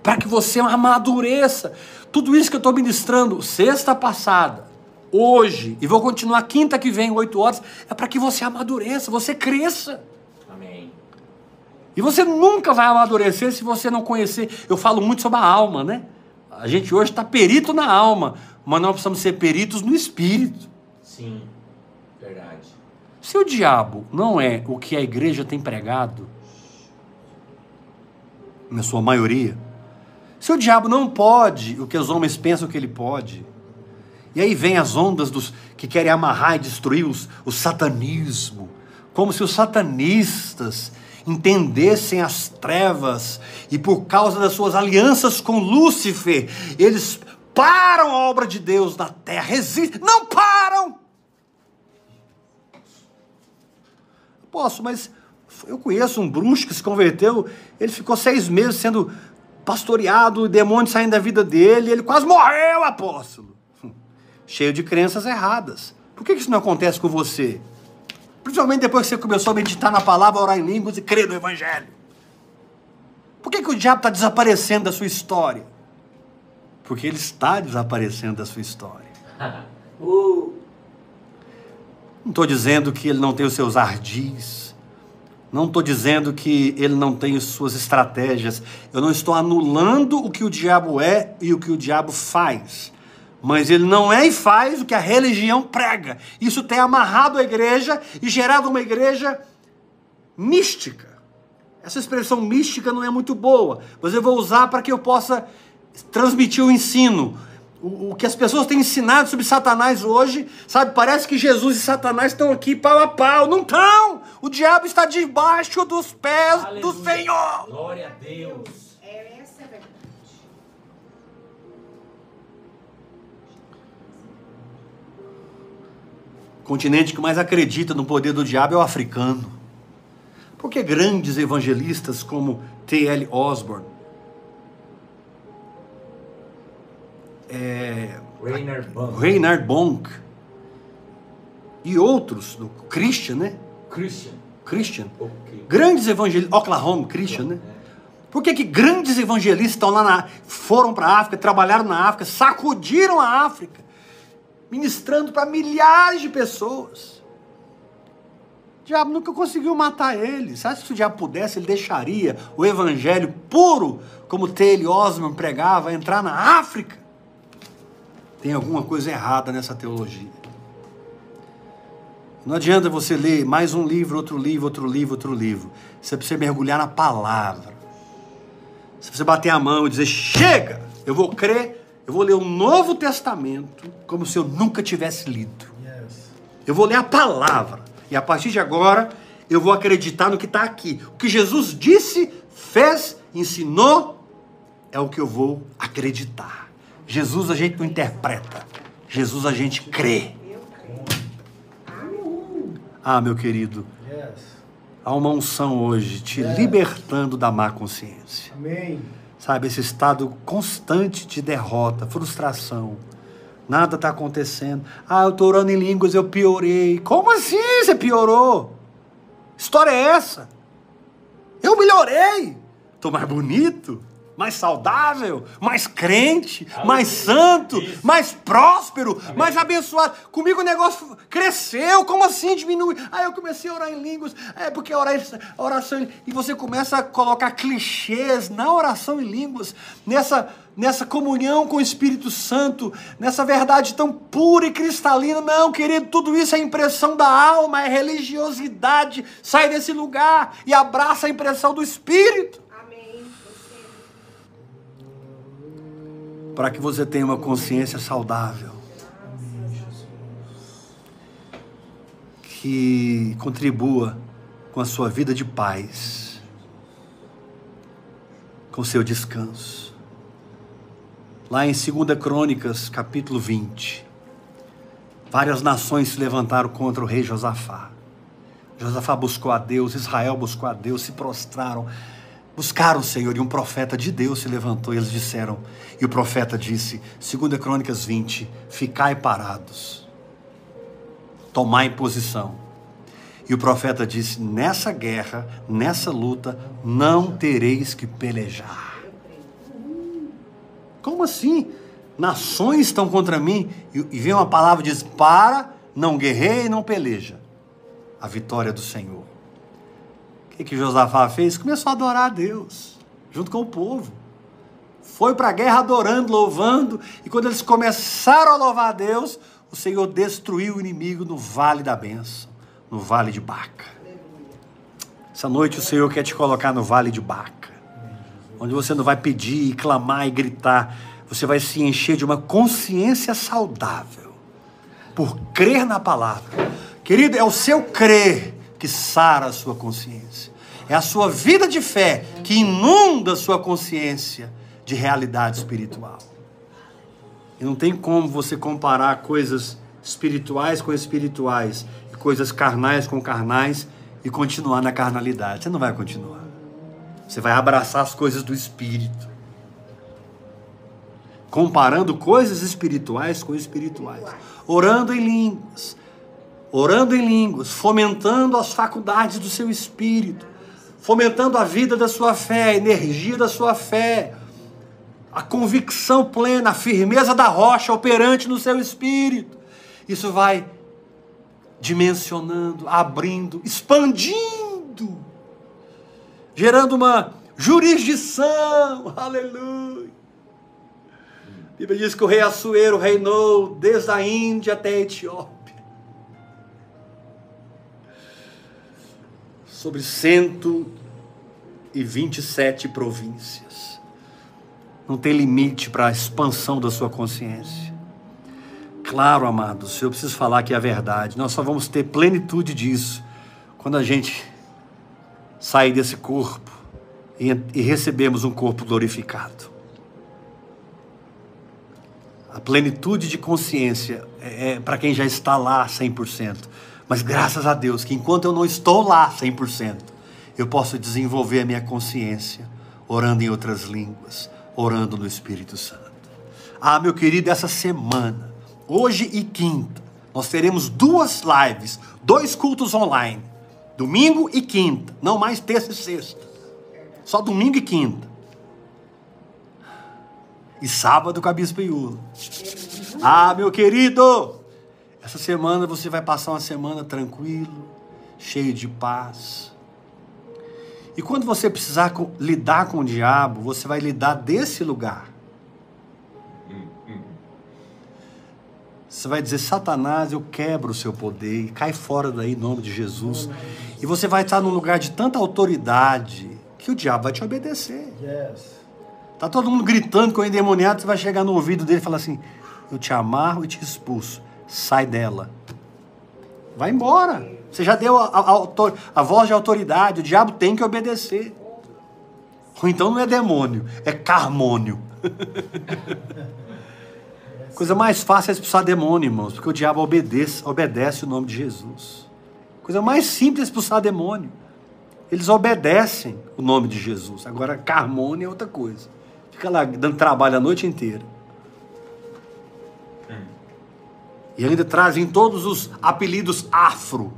Para que você amadureça. Tudo isso que eu estou ministrando sexta passada, hoje, e vou continuar quinta que vem, 8 horas, é para que você amadureça, você cresça. Amém. E você nunca vai amadurecer se você não conhecer. Eu falo muito sobre a alma, né? A gente hoje está perito na alma, mas nós precisamos ser peritos no espírito. Sim. Verdade. Se o diabo não é o que a igreja tem pregado, na sua maioria, se o diabo não pode o que os homens pensam que ele pode, e aí vem as ondas dos que querem amarrar e destruir os, o satanismo, como se os satanistas entendessem as trevas e por causa das suas alianças com Lúcifer, eles param a obra de Deus na terra, resistem, não param! Posso, mas eu conheço um bruxo que se converteu, ele ficou seis meses sendo pastoreado, demônios saindo da vida dele, ele quase morreu, apóstolo. Cheio de crenças erradas. Por que isso não acontece com você? Principalmente depois que você começou a meditar na palavra, orar em línguas e crer no Evangelho. Por que, que o diabo está desaparecendo da sua história? Porque ele está desaparecendo da sua história. Uh, Não estou dizendo que ele não tem os seus ardis. Não estou dizendo que ele não tem as suas estratégias. Eu não estou anulando o que o diabo é e o que o diabo faz. Mas ele não é e faz o que a religião prega. Isso tem amarrado a igreja e gerado uma igreja mística. Essa expressão mística não é muito boa, mas eu vou usar para que eu possa transmitir o ensino. O, o que as pessoas têm ensinado sobre Satanás hoje, sabe? Parece que Jesus e Satanás estão aqui pau a pau. Não estão! O diabo está debaixo dos pés do aleluia. Senhor. Glória a Deus. O continente que mais acredita no poder do diabo é o africano. Porque grandes evangelistas como T.L. Osborne, é, Rainer Bond. Reinhard Bonk e outros, do Christian, né? Christian. Christian. Ok. Grandes evangelistas, Oklahoma Christian, né? Por que, que grandes evangelistas estão lá na, foram para a África, trabalharam na África, sacudiram a África, ministrando para milhares de pessoas? O diabo nunca conseguiu matar ele. Que se o diabo pudesse, ele deixaria o evangelho puro, como T.L. Osman pregava, entrar na África? Tem alguma coisa errada nessa teologia. Não adianta você ler mais um livro, outro livro, outro livro, outro livro. Você precisa mergulhar na palavra. Você precisa bater a mão e dizer: chega! Eu vou crer, eu vou ler o Novo Testamento como se eu nunca tivesse lido. Eu vou ler a palavra. E a partir de agora, eu vou acreditar no que está aqui. O que Jesus disse, fez, ensinou, é o que eu vou acreditar. Jesus a gente não interpreta. Jesus a gente crê. Ah, meu querido, há uma unção hoje te libertando da má consciência. Amém. Sabe, esse estado constante de derrota, frustração. Nada está acontecendo. Ah, eu estou orando em línguas, eu piorei. Como assim você piorou? História é essa? Eu melhorei. Estou mais bonito, mais saudável, mais crente, mais santo, Isso. mais próspero, mais abençoado. Comigo o negócio cresceu. Como assim diminui? Ah, eu comecei a orar em línguas. É porque orar- oração e você começa a colocar clichês na oração em línguas, nessa nessa comunhão com o Espírito Santo, nessa verdade tão pura e cristalina. Não, querido, tudo isso é impressão da alma, é religiosidade. Sai desse lugar e abraça a impressão do Espírito. Amém. Você para que você tenha uma consciência saudável. Que contribua com a sua vida de paz, com seu descanso. Lá em 2 Crônicas, capítulo 20, várias nações se levantaram contra o rei Josafá. Josafá buscou a Deus, Israel buscou a Deus, se prostraram, buscaram o Senhor e um profeta de Deus se levantou e eles disseram, e o profeta disse, 2 Crônicas 20, ficai parados, tomai posição. E o profeta disse, nessa guerra, nessa luta, não tereis que pelejar. Como assim? Nações estão contra mim e, vem uma palavra diz, para, não guerreie, não peleja a vitória do Senhor. O que, que Josafá fez? Começou a adorar a Deus, junto com o povo. Foi para a guerra adorando, louvando, e quando eles começaram a louvar a Deus, o Senhor destruiu o inimigo no vale da bênção, no vale de Baca. Essa noite o Senhor quer te colocar no vale de Baca, onde você não vai pedir, e clamar e gritar, você vai se encher de uma consciência saudável, por crer na palavra. Querido, é o seu crer que sara a sua consciência. É a sua vida de fé que inunda a sua consciência de realidade espiritual. E não tem como você comparar coisas espirituais com espirituais e coisas carnais com carnais e continuar na carnalidade. Você não vai continuar. Você vai abraçar as coisas do espírito. comparando coisas espirituais com espirituais, orando em línguas, orando em línguas, fomentando as faculdades do seu espírito, fomentando a vida da sua fé, a energia da sua fé, a convicção plena, a firmeza da rocha operante no seu espírito. Isso vai dimensionando, abrindo, expandindo, gerando uma jurisdição. Aleluia. A Bíblia diz que o rei Assuero reinou desde a Índia até a Etiópia. Sobre 127 províncias. Não tem limite para a expansão da sua consciência. Claro, amados, eu preciso falar que é a verdade. Nós só vamos ter plenitude disso quando a gente sair desse corpo e, e recebemos um corpo glorificado. A plenitude de consciência é, é para quem já está lá 100%. Mas graças a Deus que enquanto eu não estou lá 100%, eu posso desenvolver a minha consciência orando em outras línguas, orando no Espírito Santo. Ah, meu querido, essa semana, hoje e quinta, nós teremos duas lives, dois cultos online. Domingo e quinta, não mais terça e sexta. Só domingo e quinta e sábado com a Bispa Iula. Ah, meu querido, essa semana você vai passar uma semana tranquilo, cheio de paz. E quando você precisar lidar com o diabo, você vai lidar desse lugar. Você vai dizer, Satanás, eu quebro o seu poder e cai fora daí em nome de Jesus. E você vai estar num lugar de tanta autoridade que o diabo vai te obedecer. Yes. Tá todo mundo gritando com o endemoniado, você vai chegar no ouvido dele e falar assim: Eu te amarro e te expulso. Sai dela. Vai embora. Você já deu a, a, a, voz de autoridade. O diabo tem que obedecer. Ou então não é demônio, é carmônio. Coisa mais fácil é expulsar demônio, irmãos, porque o diabo obedece, obedece o nome de Jesus. Coisa mais simples é expulsar demônio. Eles obedecem o nome de Jesus. Agora, carmônio é outra coisa. Fica lá dando trabalho a noite inteira. E ainda trazem todos os apelidos afro.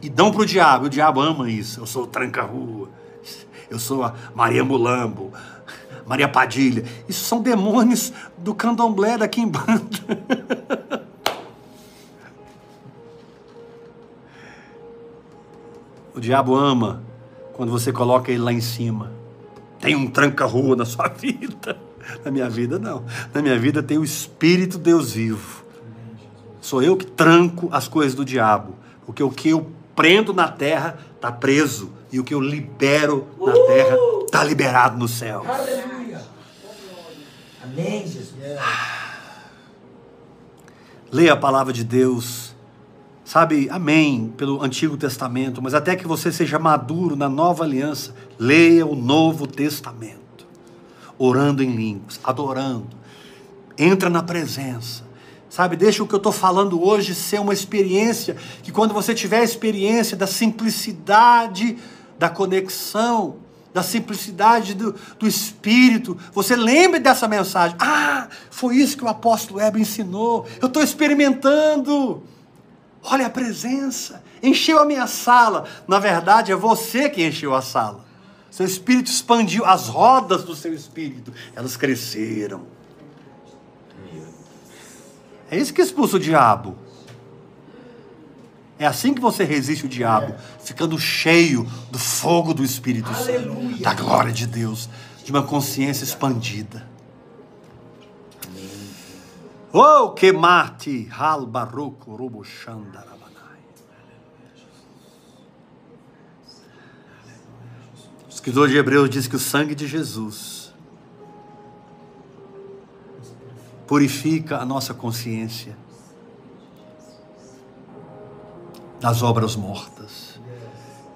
E dão para o diabo. O diabo ama isso. Eu sou Tranca-Rua. Eu sou a Maria Mulambo. Maria Padilha. Isso são demônios do candomblé daqui em banda. o diabo ama quando você coloca ele lá em cima tem um tranca-rua na sua vida. Na minha vida, não. Na minha vida tem o Espírito Deus vivo. Sou eu que tranco as coisas do diabo. Porque o que eu prendo na terra está preso. E o que eu libero na uh! terra está liberado no céu. Aleluia. Amém, Jesus. Leia a palavra de Deus. Sabe, amém, pelo Antigo Testamento, mas até que você seja maduro na nova aliança, leia o Novo Testamento, orando em línguas, adorando, entra na presença, sabe, deixa o que eu estou falando hoje ser uma experiência, que quando você tiver a experiência da simplicidade da conexão, da simplicidade do, do Espírito, você lembre dessa mensagem, ah, foi isso que o apóstolo Heber ensinou, eu estou experimentando, Olha a presença. Encheu a minha sala. Na verdade, é você que encheu a sala. Seu espírito expandiu as rodas do seu espírito. Elas cresceram. É isso que expulsa o diabo. É assim que você resiste o diabo, ficando cheio do fogo do Espírito Santo, da glória de Deus, de uma consciência expandida. Oh, que mate, hal barroco, robo xandarabanai. O escritor de Hebreus diz que o sangue de Jesus purifica a nossa consciência das obras mortas.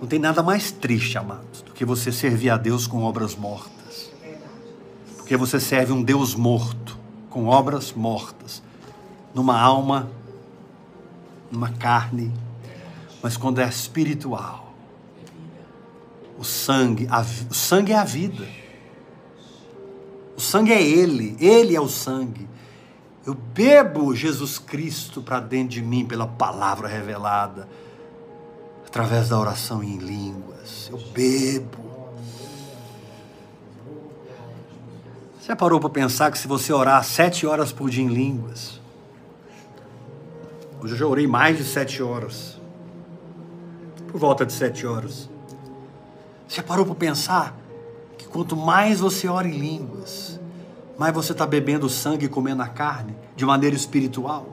Não tem nada mais triste, amados, do que você servir a Deus com obras mortas. Porque você serve um Deus morto com obras mortas, numa alma, numa carne, mas quando é espiritual, o sangue, a, o sangue é a vida. O sangue é Ele, Ele é o sangue. Eu bebo Jesus Cristo para dentro de mim pela palavra revelada, através da oração em línguas. Eu bebo. Você parou para pensar que se você orar sete horas por dia em línguas, hoje eu já orei mais de sete horas, por volta de sete horas. Você parou para pensar que quanto mais você ora em línguas, mais você está bebendo sangue e comendo a carne de maneira espiritual?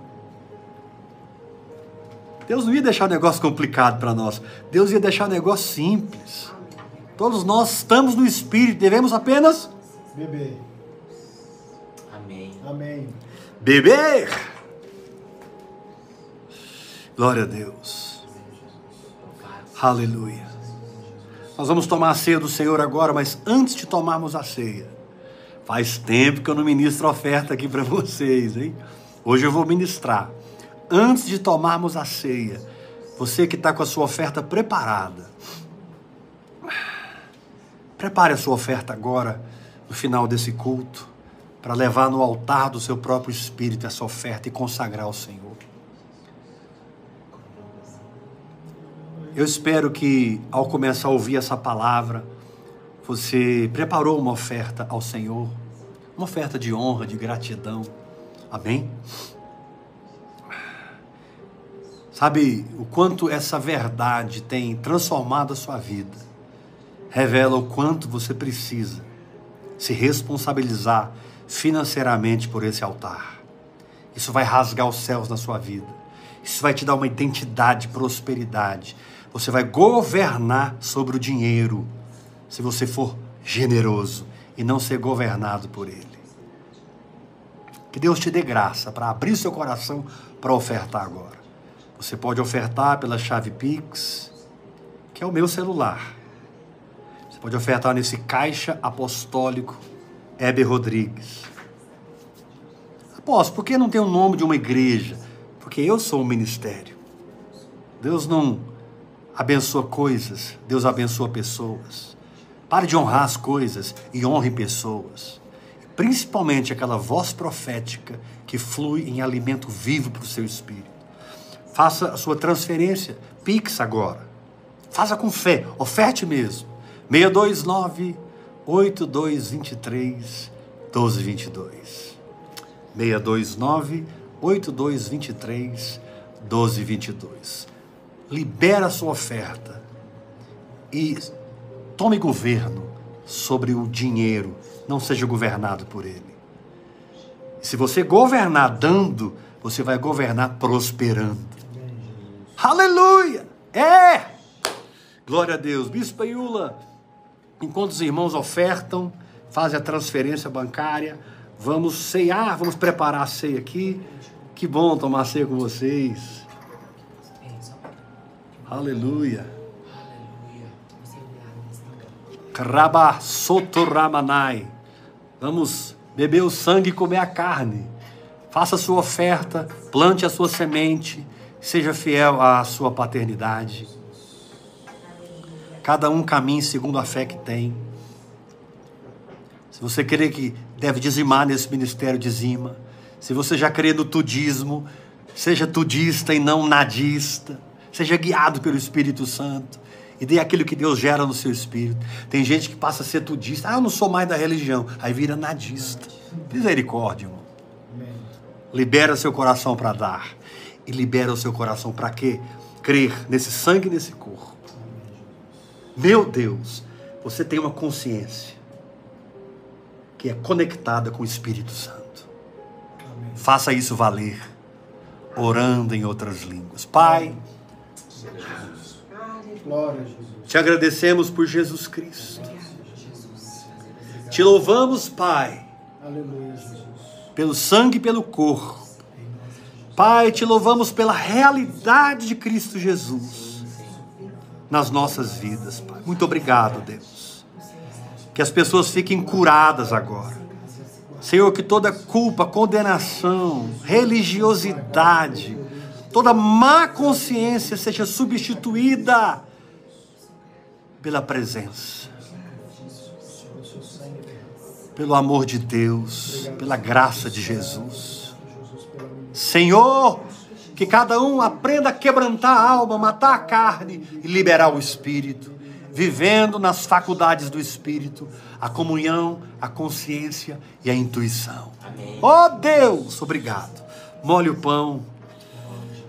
Deus não ia deixar o negócio complicado para nós. Deus ia deixar o negócio simples. Todos nós estamos no Espírito, devemos apenas Bebê. Amém. Amém. beber. Glória a Deus. Aleluia. Nós vamos tomar a ceia do Senhor agora, mas antes de tomarmos a ceia, faz tempo que eu não ministro oferta aqui para vocês, hein? Hoje eu vou ministrar. Antes de tomarmos a ceia, você que está com a sua oferta preparada, prepare a sua oferta agora, no final desse culto, para levar no altar do seu próprio espírito essa oferta e consagrar ao Senhor. Eu espero que ao começar a ouvir essa palavra, você preparou uma oferta ao Senhor, uma oferta de honra, de gratidão. Amém? Sabe o quanto essa verdade tem transformado a sua vida? Revela o quanto você precisa se responsabilizar financeiramente por esse altar. Isso vai rasgar os céus na sua vida. Isso vai te dar uma identidade de prosperidade. Você vai governar sobre o dinheiro se você for generoso e não ser governado por ele. Que Deus te dê graça para abrir seu coração para ofertar agora. Você pode ofertar pela chave Pix, que é o meu celular. Você pode ofertar nesse caixa apostólico Heber Rodrigues. Apóstolo, por que não tem o nome de uma igreja? Porque eu sou um ministério. Deus não abençoa coisas, Deus abençoa pessoas. Pare de honrar as coisas e honre pessoas. Principalmente aquela voz profética que flui em alimento vivo para o seu espírito. Faça a sua transferência, Pix agora. Faça com fé, oferte mesmo. 629 8223 1222. 629 8223 1222. Libera a sua oferta e tome governo sobre o dinheiro, não seja governado por ele. Se você governar dando, você vai governar prosperando. Aleluia! É! Glória a Deus. Bispo Iula, enquanto os irmãos ofertam, fazem a transferência bancária, vamos ceiar, vamos preparar a ceia aqui. Que bom tomar ceia com vocês. Aleluia. Sotoramanai. Vamos beber o sangue e comer a carne. Faça a sua oferta, plante a sua semente, seja fiel à sua paternidade. Cada um caminhe segundo a fé que tem. Se você crê que deve dizimar nesse ministério, dizima. Se você já crê no tudismo, seja tudista e não nadista. Seja guiado pelo Espírito Santo e dê aquilo que Deus gera no seu espírito. Tem gente que passa a ser tudista. Ah, eu não sou mais da religião. Aí vira nadista. Misericórdia, irmão. Libera seu coração para dar. E libera o seu coração para quê? Crer nesse sangue e nesse corpo. Meu Deus, você tem uma consciência que é conectada com o Espírito Santo. Faça isso valer, orando em outras línguas. Pai, Glória a Jesus. te agradecemos por Jesus Cristo. Te louvamos, Pai, Aleluia, Jesus. pelo sangue e pelo corpo. Pai, te louvamos pela realidade de Cristo Jesus nas nossas vidas, Pai. Muito obrigado, Deus. Que as pessoas fiquem curadas agora. Senhor, que toda culpa, condenação, religiosidade, toda má consciência seja substituída pela presença. pelo amor de Deus, pela graça de Jesus. Senhor, que cada um aprenda a quebrantar a alma, matar a carne e liberar o espírito, vivendo nas faculdades do espírito a comunhão, a consciência e a intuição. Amém. Oh Deus, obrigado. Molhe o pão.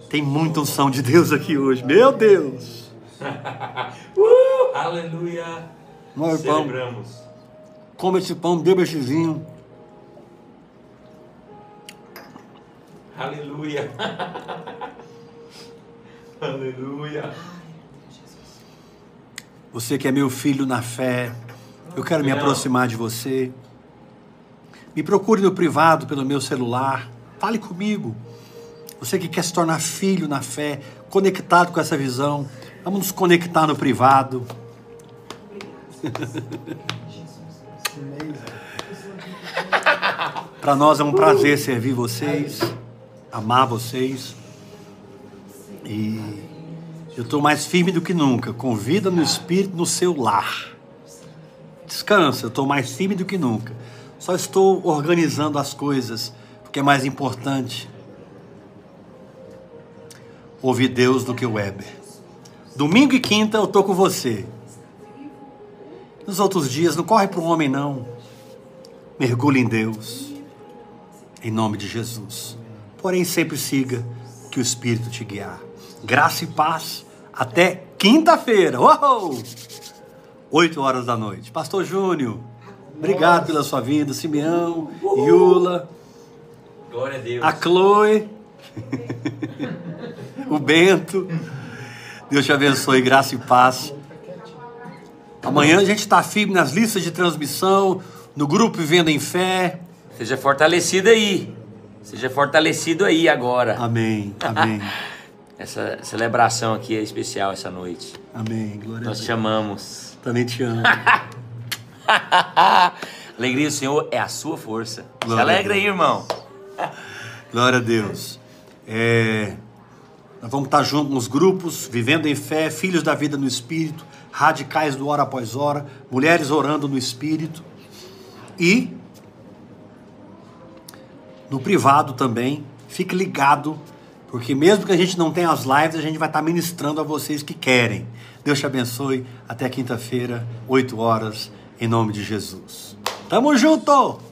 Tem muita unção de Deus aqui hoje. Meu Deus. Uh, aleluia. O pão. Celebramos. Come esse pão, beba esse vinho. Aleluia. aleluia. Você que é meu filho na fé, eu quero me aproximar de você. Me procure no privado pelo meu celular. Fale comigo. Você que quer se tornar filho na fé, conectado com essa visão, vamos nos conectar no privado. Para nós é um prazer servir vocês, amar vocês. E eu estou mais firme do que nunca. Convida no Espírito no seu lar. Descansa, eu estou mais firme do que nunca. Só estou organizando as coisas, porque é mais importante ouvir Deus do que o Weber. Domingo e quinta eu estou com você. Nos outros dias, não corre para o homem, não. Mergulhe em Deus. Em nome de Jesus. Porém, sempre siga que o Espírito te guiar. Graça e paz. Até quinta-feira. Uou! 8 horas da noite. Pastor Júnior, obrigado pela sua vinda. Simeão, Yula, Glória a Deus. a Chloe, o Bento. Deus te abençoe, graça e paz. Amanhã a gente está firme nas listas de transmissão, no grupo Vivendo em Fé. Seja fortalecido aí. Seja fortalecido aí agora. Amém, amém, Essa celebração aqui é especial essa noite. amém. Glória a Nós Deus. te amamos. Também te amo. Alegria do Senhor é a sua força. Se Glória a alegra aí, irmão. Glória a Deus. É, nós vamos estar juntos nos grupos, vivendo em fé, filhos da vida no Espírito, radicais do hora após hora, mulheres orando no Espírito. E no privado também, fique ligado, porque mesmo que a gente não tenha as lives, a gente vai estar ministrando a vocês que querem. Deus te abençoe. Até quinta-feira, 8 horas, em nome de Jesus. Tamo junto!